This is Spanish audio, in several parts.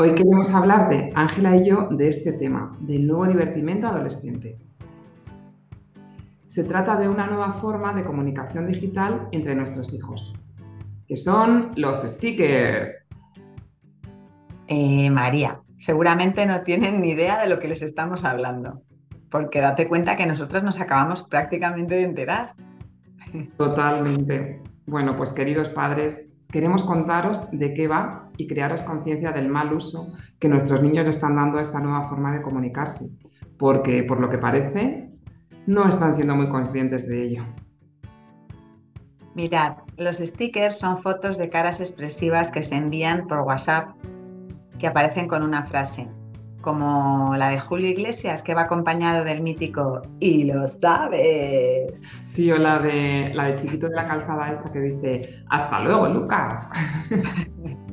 Hoy queremos hablar de Ángela y yo de este tema, del nuevo divertimento adolescente. Se trata de una nueva forma de comunicación digital entre nuestros hijos, que son los stickers. Eh, María, seguramente no tienen ni idea de lo que les estamos hablando, porque date cuenta que nosotros nos acabamos prácticamente de enterar. Totalmente. Bueno, pues queridos padres, Queremos contaros de qué va y crearos conciencia del mal uso que nuestros niños le están dando a esta nueva forma de comunicarse, porque por lo que parece no están siendo muy conscientes de ello. Mirad, los stickers son fotos de caras expresivas que se envían por WhatsApp que aparecen con una frase como la de Julio Iglesias, que va acompañado del mítico y lo sabes. Sí, o la de la de chiquito de la calzada esta que dice hasta luego, Lucas.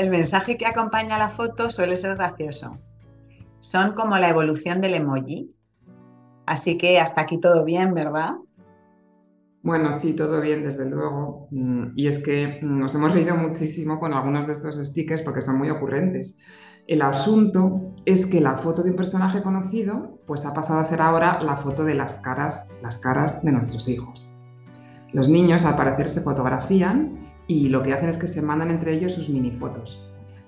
El mensaje que acompaña la foto suele ser gracioso. Son como la evolución del emoji. Así que hasta aquí todo bien, ¿verdad? Bueno, sí, todo bien, desde luego. Mm, y es que nos hemos reído muchísimo con algunos de estos stickers porque son muy ocurrentes. El asunto es que la foto de un personaje conocido pues ha pasado a ser ahora la foto de las caras, las caras de nuestros hijos. Los niños al parecer se fotografían y lo que hacen es que se mandan entre ellos sus mini fotos.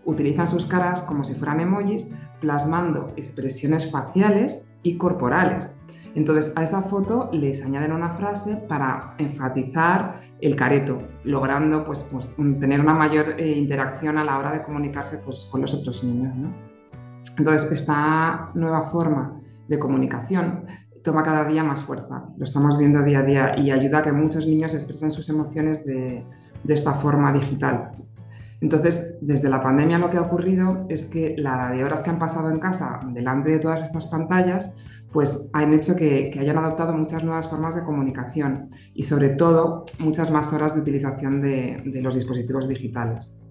Utilizan sus caras como si fueran emojis, plasmando expresiones faciales y corporales, entonces a esa foto les añaden una frase para enfatizar el careto, logrando pues, pues tener una mayor eh, interacción a la hora de comunicarse pues, con los otros niños. Entonces esta nueva forma de comunicación toma cada día más fuerza, lo estamos viendo día a día y ayuda a que muchos niños expresen sus emociones de, de esta forma digital. Entonces, desde la pandemia lo que ha ocurrido es que la de horas que han pasado en casa delante de todas estas pantallas, pues han hecho que, hayan adoptado muchas nuevas formas de comunicación y sobre todo muchas más horas de utilización de, los dispositivos digitales.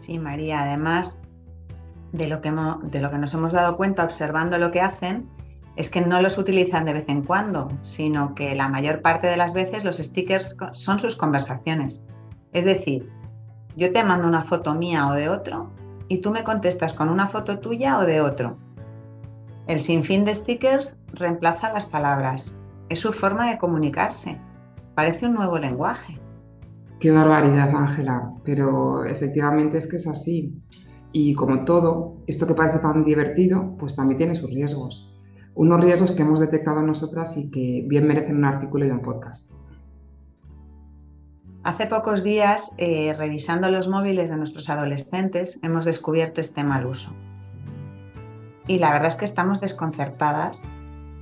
Sí, María, además de lo, que de lo que nos hemos dado cuenta observando lo que hacen, es que no los utilizan de vez en cuando, sino que la mayor parte de las veces los stickers son sus conversaciones. Es decir, yo te mando una foto mía o de otro y tú me contestas con una foto tuya o de otro. El sinfín de stickers reemplaza las palabras. Es su forma de comunicarse. Parece un nuevo lenguaje. Qué barbaridad, Ángela, pero efectivamente es que es así. Y como todo, esto que parece tan divertido, pues también tiene sus riesgos. Unos riesgos que hemos detectado nosotras y que bien merecen un artículo y un podcast. Hace pocos días, eh, revisando los móviles de nuestros adolescentes, hemos descubierto este mal uso. Y la verdad es que estamos desconcertadas,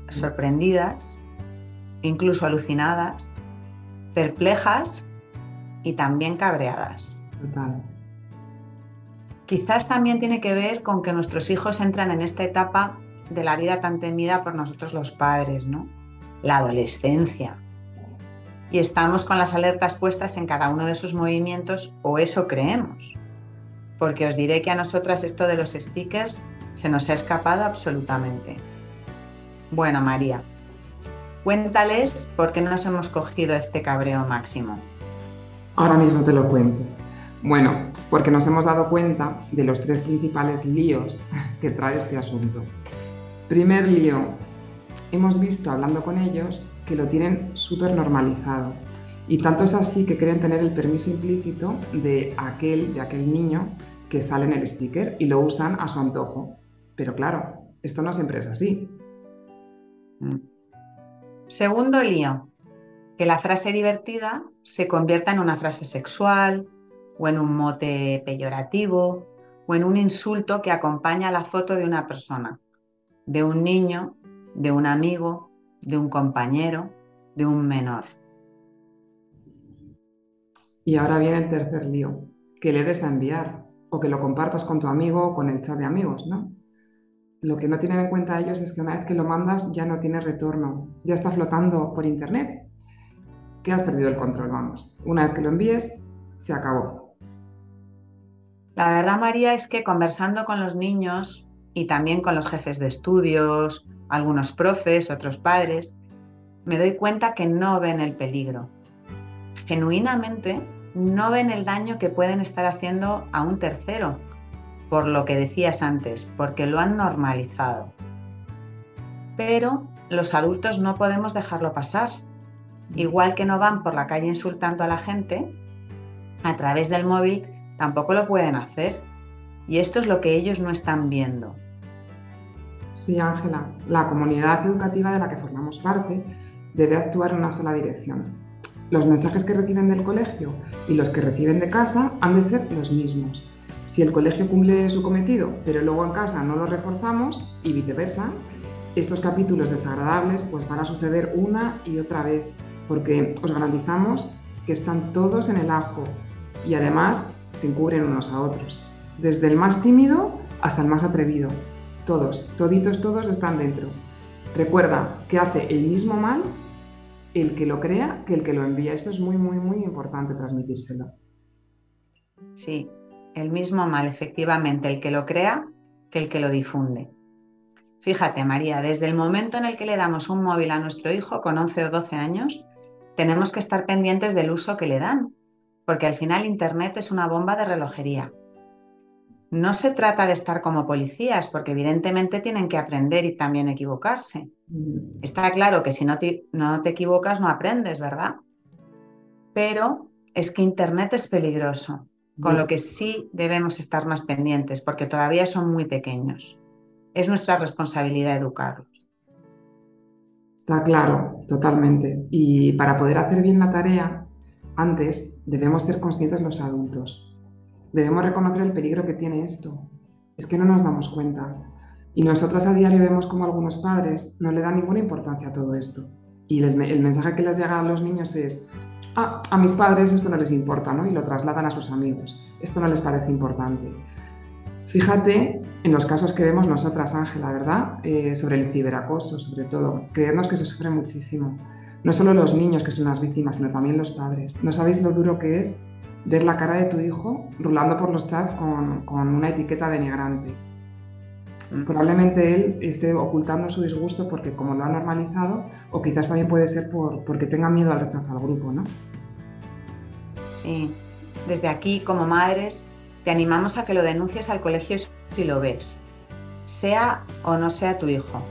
sorprendidas, incluso alucinadas, perplejas y también cabreadas. Total. Quizás también tiene que ver con que nuestros hijos entran en esta etapa de la vida tan temida por nosotros los padres, ¿no? La adolescencia, y estamos con las alertas puestas en cada uno de sus movimientos o eso creemos. Porque os diré que a nosotras esto de los stickers se nos ha escapado absolutamente. Bueno, María, cuéntales por qué no nos hemos cogido este cabreo máximo. Ahora mismo te lo cuento. Bueno, porque nos hemos dado cuenta de los tres principales líos que trae este asunto. Primer lío, hemos visto hablando con ellos que lo tienen súper normalizado. Y tanto es así que quieren tener el permiso implícito de aquel, de aquel niño que sale en el sticker y lo usan a su antojo. Pero claro, esto no siempre es así. Mm. Segundo lío, que la frase divertida se convierta en una frase sexual o en un mote peyorativo o en un insulto que acompaña a la foto de una persona, de un niño, de un amigo de un compañero, de un menor. Y ahora viene el tercer lío, que le des a enviar. o que lo compartas con tu amigo o con el chat de amigos, ¿no? Lo que no tienen en cuenta ellos es que una vez que lo mandas ya no tiene retorno, ya está flotando por internet, que has perdido el control, vamos. Una vez que lo envíes, se acabó. La verdad, María, es que conversando con los niños y también con los jefes de estudios, algunos profes, otros padres, me doy cuenta que no ven el peligro. Genuinamente no ven el daño que pueden estar haciendo a un tercero, por lo que decías antes, porque lo han normalizado. Pero los adultos no podemos dejarlo pasar. Igual que no van por la calle insultando a la gente, a través del móvil tampoco lo pueden hacer. Y esto es lo que ellos no están viendo. Sí, Ángela, la comunidad educativa de la que formamos parte debe actuar en una sola dirección. Los mensajes que reciben del colegio y los que reciben de casa han de ser los mismos. Si el colegio cumple su cometido, pero luego en casa no lo reforzamos y viceversa, estos capítulos desagradables pues van a suceder una y otra vez, porque os garantizamos que están todos en el ajo y además se encubren unos a otros, desde el más tímido hasta el más atrevido. Todos, toditos todos están dentro. Recuerda que hace el mismo mal el que lo crea que el que lo envía. Esto es muy, muy, muy importante transmitírselo. Sí, el mismo mal, efectivamente, el que lo crea que el que lo difunde. Fíjate, María, desde el momento en el que le damos un móvil a nuestro hijo con 11 o 12 años, tenemos que estar pendientes del uso que le dan, porque al final Internet es una bomba de relojería. No se trata de estar como policías, porque evidentemente tienen que aprender y también equivocarse. Mm. Está claro que si no te, no te equivocas no aprendes, ¿verdad? Pero es que Internet es peligroso, con lo que sí debemos estar más pendientes, porque todavía son muy pequeños. Es nuestra responsabilidad educarlos. Está claro, totalmente. Y para poder hacer bien la tarea, antes debemos ser conscientes los adultos Debemos reconocer el peligro que tiene esto. Es que no nos damos cuenta. Y nosotras a diario vemos como algunos padres no le dan ninguna importancia a todo esto. Y el, mensaje que les llega a los niños es, ah, a mis padres esto no les importa, ¿no? Y lo trasladan a sus amigos. Esto no les parece importante. Fíjate en los casos que vemos nosotras, Ángela, ¿verdad? Eh, sobre el ciberacoso, sobre todo. Creernos que se sufre muchísimo. No solo los niños que son las víctimas, sino también los padres. ¿No sabéis lo duro que es ver la cara de tu hijo rulando por los chats con, una etiqueta denigrante. Mm. Probablemente él esté ocultando su disgusto porque como lo ha normalizado o quizás también puede ser por, porque tenga miedo al rechazo al grupo, ¿no? Sí, desde aquí como madres te animamos a que lo denuncies al colegio si lo ves, sea o no sea tu hijo.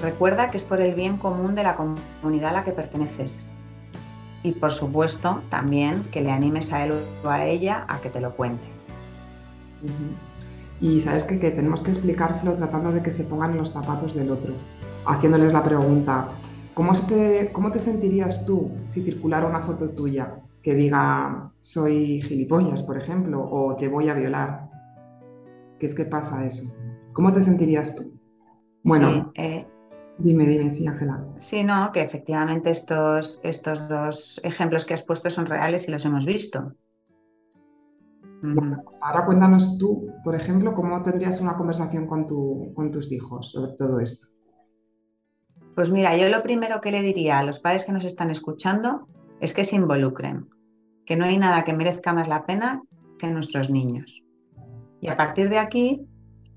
Recuerda que es por el bien común de la comunidad a la que perteneces y por supuesto también que le animes a él o a ella a que te lo cuente. Y sabes que, tenemos que explicárselo tratando de que se pongan en los zapatos del otro, haciéndoles la pregunta, ¿cómo te, cómo te sentirías tú si circulara una foto tuya que diga soy gilipollas, por ejemplo, o te voy a violar? ¿Qué es que pasa eso? ¿Cómo te sentirías tú? Bueno, eh, Dime, dime, sí, Ángela. Sí, no, que efectivamente estos, estos dos ejemplos que has puesto son reales y los hemos visto. Pues ahora cuéntanos tú, por ejemplo, cómo tendrías una conversación con, tu, con tus hijos sobre todo esto. Pues mira, yo lo primero que le diría a los padres que nos están escuchando es que se involucren, que no hay nada que merezca más la pena que nuestros niños. Y a partir de aquí,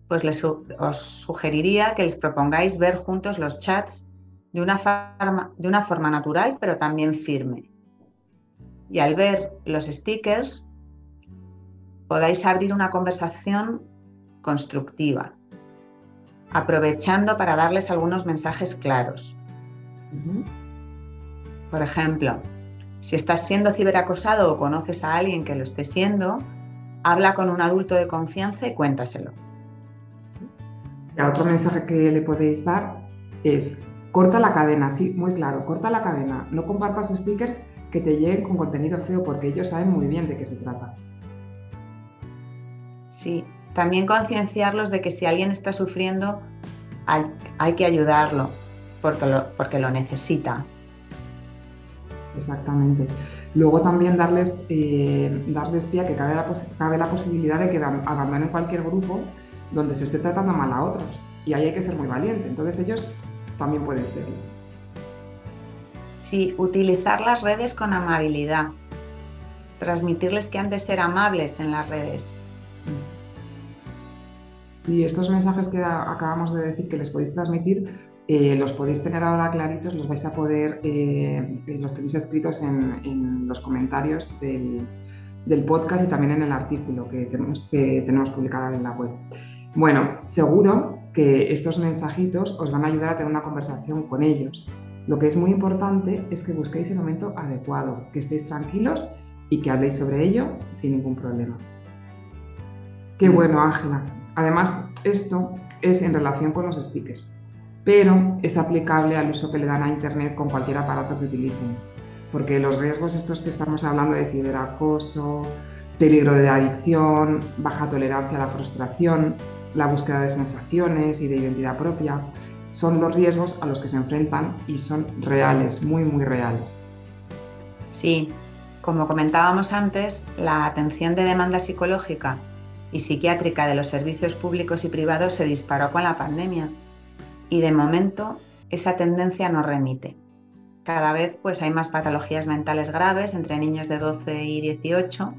pues les, os sugeriría que les propongáis ver juntos los chats de una, forma, de una forma natural, pero también firme. Y al ver los stickers, podáis abrir una conversación constructiva, aprovechando para darles algunos mensajes claros. Por ejemplo, si estás siendo ciberacosado o conoces a alguien que lo esté siendo, habla con un adulto de confianza y cuéntaselo otro mensaje que le podéis dar es, corta la cadena, sí, muy claro, corta la cadena. No compartas stickers que te lleguen con contenido feo porque ellos saben muy bien de qué se trata. Sí, también concienciarlos de que si alguien está sufriendo, hay, que ayudarlo porque lo, porque lo necesita. Exactamente. Luego también darles, eh, darles pie a que cabe la, cabe la posibilidad de que abandonen cualquier grupo donde se esté tratando mal a otros. Y ahí hay que ser muy valiente. Entonces ellos también pueden serlo. Sí, utilizar las redes con amabilidad. Transmitirles que han de ser amables en las redes. Sí, estos mensajes que acabamos de decir que les podéis transmitir, eh, los podéis tener ahora claritos, los vais a poder, eh, los tenéis escritos en, los comentarios del, podcast y también en el artículo que tenemos, que tenemos publicado en la web. Bueno, seguro que estos mensajitos os van a ayudar a tener una conversación con ellos. Lo que es muy importante es que busquéis el momento adecuado, que estéis tranquilos y que habléis sobre ello sin ningún problema. Qué bueno, Ángela. Además, esto es en relación con los stickers pero es aplicable al uso que le dan a Internet con cualquier aparato que utilicen, porque los riesgos estos que estamos hablando de ciberacoso, peligro de adicción, baja tolerancia a la frustración, la búsqueda de sensaciones y de identidad propia, son los riesgos a los que se enfrentan y son reales, muy, muy reales. Sí, como comentábamos antes, la atención de demanda psicológica y psiquiátrica de los servicios públicos y privados se disparó con la pandemia y de momento esa tendencia no remite. Cada vez pues, hay más patologías mentales graves entre niños de 12 y 18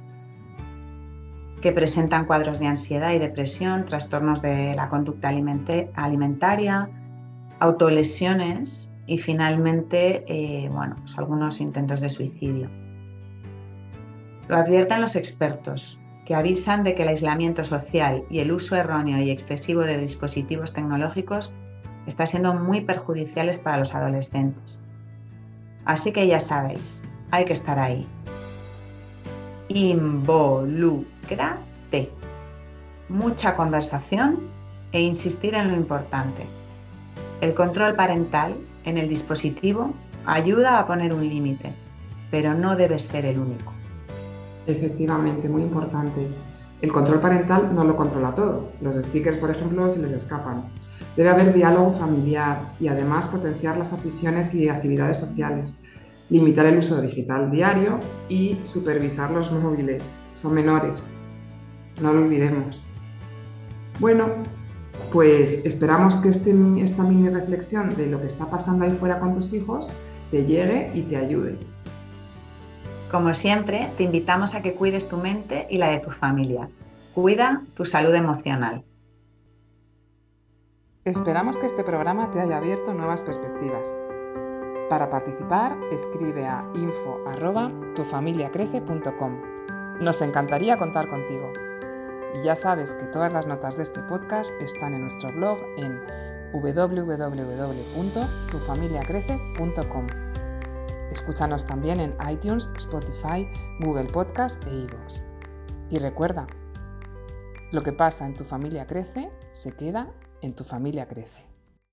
que presentan cuadros de ansiedad y depresión, trastornos de la conducta alimentaria, autolesiones y finalmente eh, bueno, pues, algunos intentos de suicidio. Lo advierten los expertos, que avisan de que el aislamiento social y el uso erróneo y excesivo de dispositivos tecnológicos está siendo muy perjudiciales para los adolescentes. Así que ya sabéis, hay que estar ahí. Involúcrate. Mucha conversación e insistir en lo importante. El control parental en el dispositivo ayuda a poner un límite, pero no debe ser el único. Efectivamente, muy importante. El control parental no lo controla todo. Los stickers, por ejemplo, se les escapan. Debe haber diálogo familiar y además potenciar las aficiones y actividades sociales, limitar el uso digital diario y supervisar los móviles. Son menores, no lo olvidemos. Bueno, pues esperamos que este, esta mini reflexión de lo que está pasando ahí fuera con tus hijos te llegue y te ayude. Como siempre, te invitamos a que cuides tu mente y la de tu familia. Cuida tu salud emocional. Esperamos que este programa te haya abierto nuevas perspectivas. Para participar, escribe a info@tufamiliacrece.com. Nos encantaría contar contigo. Y ya sabes que todas las notas de este podcast están en nuestro blog en www.tufamiliacrece.com. Escúchanos también en iTunes, Spotify, Google Podcast e iVoox. Y recuerda, lo que pasa en tu familia crece, se queda en tu familia crece.